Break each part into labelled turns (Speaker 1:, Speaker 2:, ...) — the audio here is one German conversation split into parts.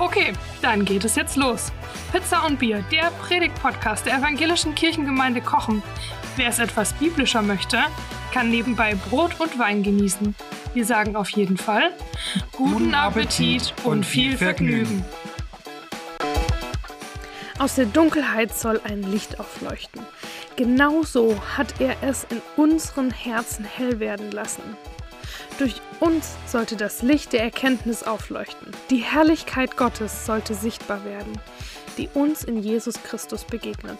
Speaker 1: Okay, dann geht es jetzt los. Pizza und Bier, der Predigt-Podcast der evangelischen Kirchengemeinde Kochen. Wer es etwas biblischer möchte, kann nebenbei Brot und Wein genießen. Wir sagen auf jeden Fall guten Appetit und viel Vergnügen. Aus der Dunkelheit soll ein Licht aufleuchten. Genauso hat er es in unseren Herzen hell werden lassen. Durch uns sollte das Licht der Erkenntnis aufleuchten. Die Herrlichkeit Gottes sollte sichtbar werden, die uns in Jesus Christus begegnet.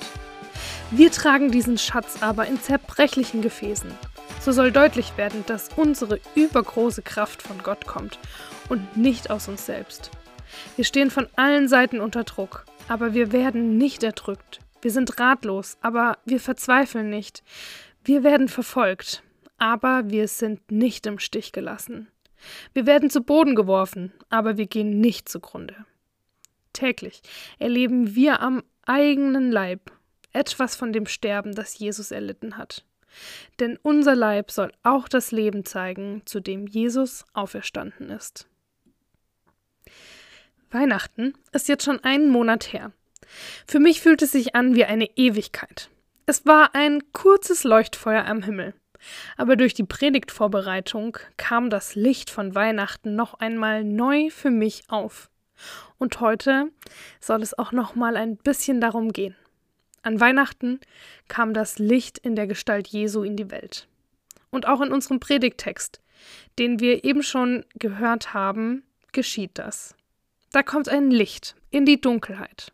Speaker 1: Wir tragen diesen Schatz aber in zerbrechlichen Gefäßen. So soll deutlich werden, dass unsere übergroße Kraft von Gott kommt und nicht aus uns selbst. Wir stehen von allen Seiten unter Druck, aber wir werden nicht erdrückt. Wir sind ratlos, aber wir verzweifeln nicht. Wir werden verfolgt, aber wir sind nicht im Stich gelassen. Wir werden zu Boden geworfen, aber wir gehen nicht zugrunde. Täglich erleben wir am eigenen Leib etwas von dem Sterben, das Jesus erlitten hat. Denn unser Leib soll auch das Leben zeigen, zu dem Jesus auferstanden ist. Weihnachten ist jetzt schon einen Monat her. Für mich fühlt es sich an wie eine Ewigkeit. Es war ein kurzes Leuchtfeuer am Himmel. Aber durch die Predigtvorbereitung kam das Licht von Weihnachten noch einmal neu für mich auf. Und heute soll es auch noch mal ein bisschen darum gehen. An Weihnachten kam das Licht in der Gestalt Jesu in die Welt. Und auch in unserem Predigttext, den wir eben schon gehört haben, geschieht das. Da kommt ein Licht in die Dunkelheit.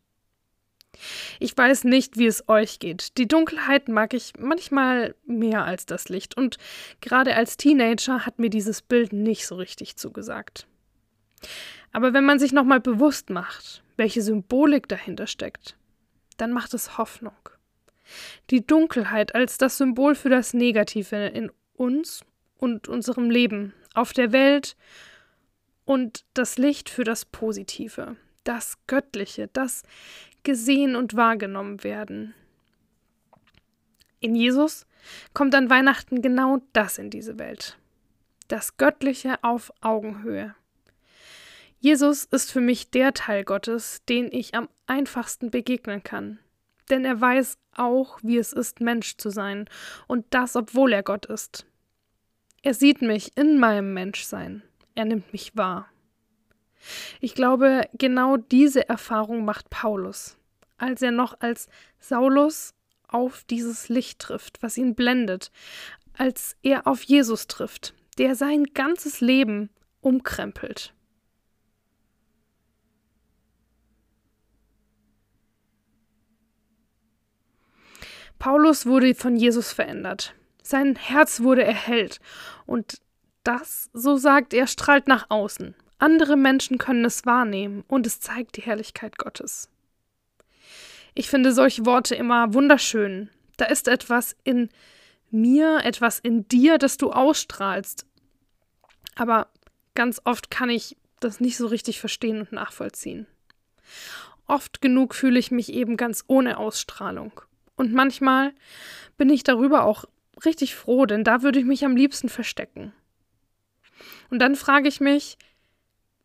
Speaker 1: Ich weiß nicht, wie es euch geht. Die Dunkelheit mag ich manchmal mehr als das Licht und gerade als Teenager hat mir dieses Bild nicht so richtig zugesagt. Aber wenn man sich nochmal bewusst macht, welche Symbolik dahinter steckt, dann macht es Hoffnung. Die Dunkelheit als das Symbol für das Negative in uns und unserem Leben, auf der Welt und das Licht für das Positive, das Göttliche, das gesehen und wahrgenommen werden. In Jesus kommt an Weihnachten genau das in diese Welt. Das Göttliche auf Augenhöhe. Jesus ist für mich der Teil Gottes, den ich am einfachsten begegnen kann. Denn er weiß auch, wie es ist, Mensch zu sein, und das, obwohl er Gott ist. Er sieht mich in meinem Menschsein. Er nimmt mich wahr. Ich glaube, genau diese Erfahrung macht Paulus, als er noch als Saulus auf dieses Licht trifft, was ihn blendet, als er auf Jesus trifft, der sein ganzes Leben umkrempelt. Paulus wurde von Jesus verändert. Sein Herz wurde erhellt und das, so sagt er, strahlt nach außen. Andere Menschen können es wahrnehmen und es zeigt die Herrlichkeit Gottes. Ich finde solche Worte immer wunderschön. Da ist etwas in mir, etwas in dir, das du ausstrahlst. Aber ganz oft kann ich das nicht so richtig verstehen und nachvollziehen. Oft genug fühle ich mich eben ganz ohne Ausstrahlung. Und manchmal bin ich darüber auch richtig froh, denn da würde ich mich am liebsten verstecken. Und dann frage ich mich,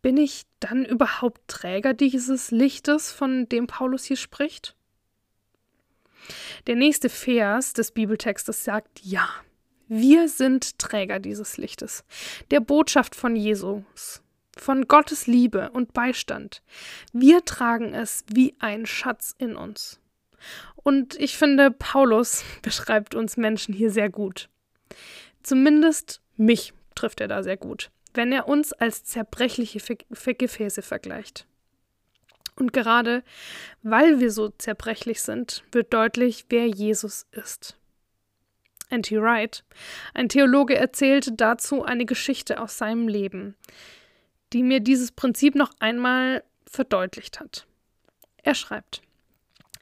Speaker 1: bin ich dann überhaupt Träger dieses Lichtes, von dem Paulus hier spricht? Der nächste Vers des Bibeltextes sagt ja. Wir sind Träger dieses Lichtes, der Botschaft von Jesus, von Gottes Liebe und Beistand. Wir tragen es wie ein Schatz in uns. Und ich finde, Paulus beschreibt uns Menschen hier sehr gut. Zumindest mich trifft er da sehr gut wenn er uns als zerbrechliche Gefäße vergleicht. Und gerade weil wir so zerbrechlich sind, wird deutlich, wer Jesus ist. N.T. Wright, ein Theologe, erzählte dazu eine Geschichte aus seinem Leben, die mir dieses Prinzip noch einmal verdeutlicht hat. Er schreibt: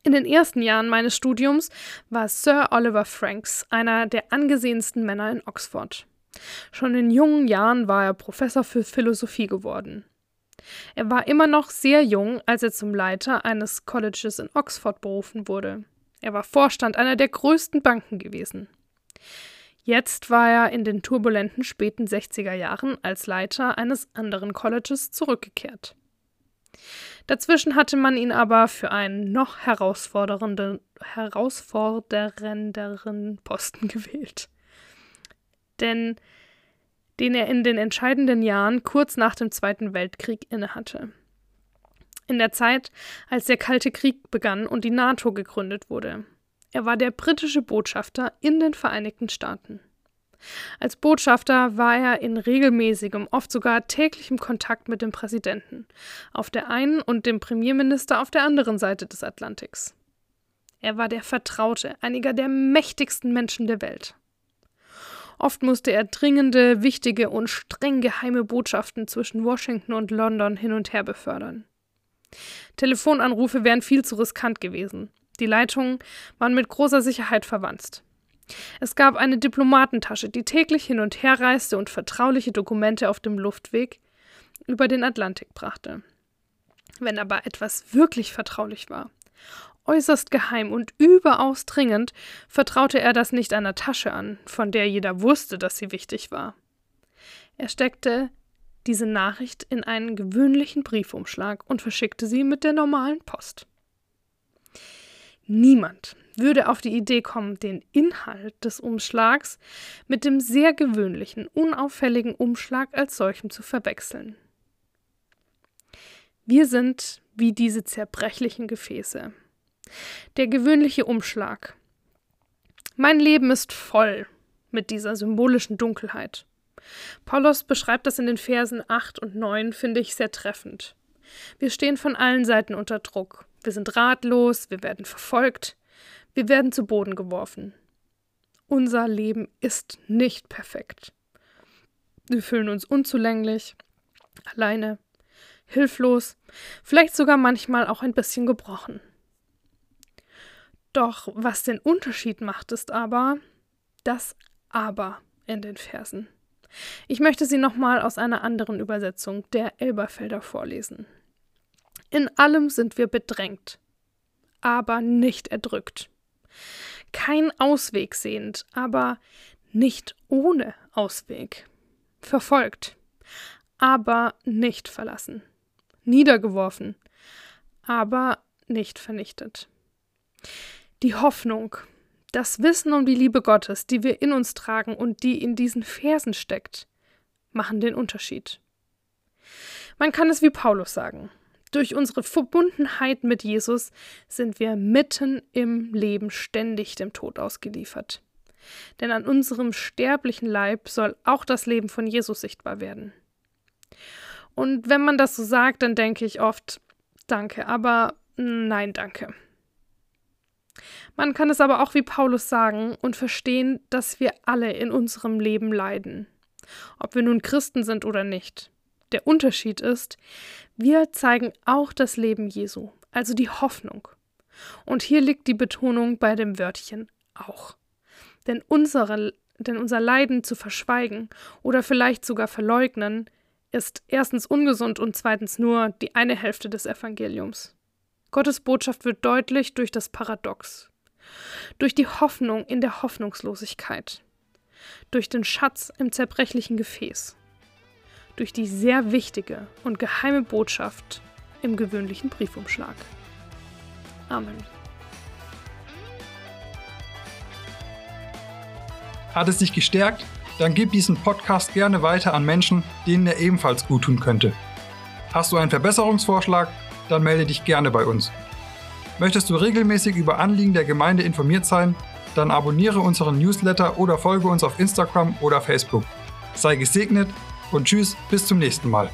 Speaker 1: In den ersten Jahren meines Studiums war Sir Oliver Franks einer der angesehensten Männer in Oxford. Schon in jungen Jahren war er Professor für Philosophie geworden. Er war immer noch sehr jung, als er zum Leiter eines Colleges in Oxford berufen wurde. Er war Vorstand einer der größten Banken gewesen. Jetzt war er in den turbulenten späten 60er Jahren als Leiter eines anderen Colleges zurückgekehrt. Dazwischen hatte man ihn aber für einen noch herausfordernden, herausfordernderen Posten gewählt. Denn den er in den entscheidenden Jahren kurz nach dem Zweiten Weltkrieg innehatte. In der Zeit, als der Kalte Krieg begann und die NATO gegründet wurde. Er war der britische Botschafter in den Vereinigten Staaten. Als Botschafter war er in regelmäßigem, oft sogar täglichem Kontakt mit dem Präsidenten auf der einen und dem Premierminister auf der anderen Seite des Atlantiks. Er war der Vertraute einiger der mächtigsten Menschen der Welt. Oft musste er dringende, wichtige und streng geheime Botschaften zwischen Washington und London hin und her befördern. Telefonanrufe wären viel zu riskant gewesen. Die Leitungen waren mit großer Sicherheit verwandt. Es gab eine Diplomatentasche, die täglich hin und her reiste und vertrauliche Dokumente auf dem Luftweg über den Atlantik brachte. Wenn aber etwas wirklich vertraulich war, äußerst geheim und überaus dringend, vertraute er das nicht einer Tasche an, von der jeder wusste, dass sie wichtig war. Er steckte diese Nachricht in einen gewöhnlichen Briefumschlag und verschickte sie mit der normalen Post. Niemand würde auf die Idee kommen, den Inhalt des Umschlags mit dem sehr gewöhnlichen, unauffälligen Umschlag als solchem zu verwechseln. Wir sind wie diese zerbrechlichen Gefäße. Der gewöhnliche Umschlag. Mein Leben ist voll mit dieser symbolischen Dunkelheit. Paulus beschreibt das in den Versen 8 und 9, finde ich sehr treffend. Wir stehen von allen Seiten unter Druck. Wir sind ratlos, wir werden verfolgt, wir werden zu Boden geworfen. Unser Leben ist nicht perfekt. Wir fühlen uns unzulänglich, alleine, hilflos, vielleicht sogar manchmal auch ein bisschen gebrochen. Doch was den Unterschied macht, ist aber das Aber in den Versen. Ich möchte sie nochmal aus einer anderen Übersetzung der Elberfelder vorlesen. In allem sind wir bedrängt, aber nicht erdrückt. Kein Ausweg sehend, aber nicht ohne Ausweg. Verfolgt, aber nicht verlassen. Niedergeworfen, aber nicht vernichtet. Die Hoffnung, das Wissen um die Liebe Gottes, die wir in uns tragen und die in diesen Versen steckt, machen den Unterschied. Man kann es wie Paulus sagen. Durch unsere Verbundenheit mit Jesus sind wir mitten im Leben ständig dem Tod ausgeliefert. Denn an unserem sterblichen Leib soll auch das Leben von Jesus sichtbar werden. Und wenn man das so sagt, dann denke ich oft, danke, aber nein, danke. Man kann es aber auch wie Paulus sagen und verstehen, dass wir alle in unserem Leben leiden, ob wir nun Christen sind oder nicht. Der Unterschied ist, wir zeigen auch das Leben Jesu, also die Hoffnung. Und hier liegt die Betonung bei dem Wörtchen auch. Denn, unsere, denn unser Leiden zu verschweigen oder vielleicht sogar verleugnen, ist erstens ungesund und zweitens nur die eine Hälfte des Evangeliums. Gottes Botschaft wird deutlich durch das Paradox, durch die Hoffnung in der Hoffnungslosigkeit, durch den Schatz im zerbrechlichen Gefäß, durch die sehr wichtige und geheime Botschaft im gewöhnlichen Briefumschlag. Amen.
Speaker 2: Hat es dich gestärkt? Dann gib diesen Podcast gerne weiter an Menschen, denen er ebenfalls gut tun könnte. Hast du einen Verbesserungsvorschlag? dann melde dich gerne bei uns. Möchtest du regelmäßig über Anliegen der Gemeinde informiert sein? Dann abonniere unseren Newsletter oder folge uns auf Instagram oder Facebook. Sei gesegnet und tschüss, bis zum nächsten Mal.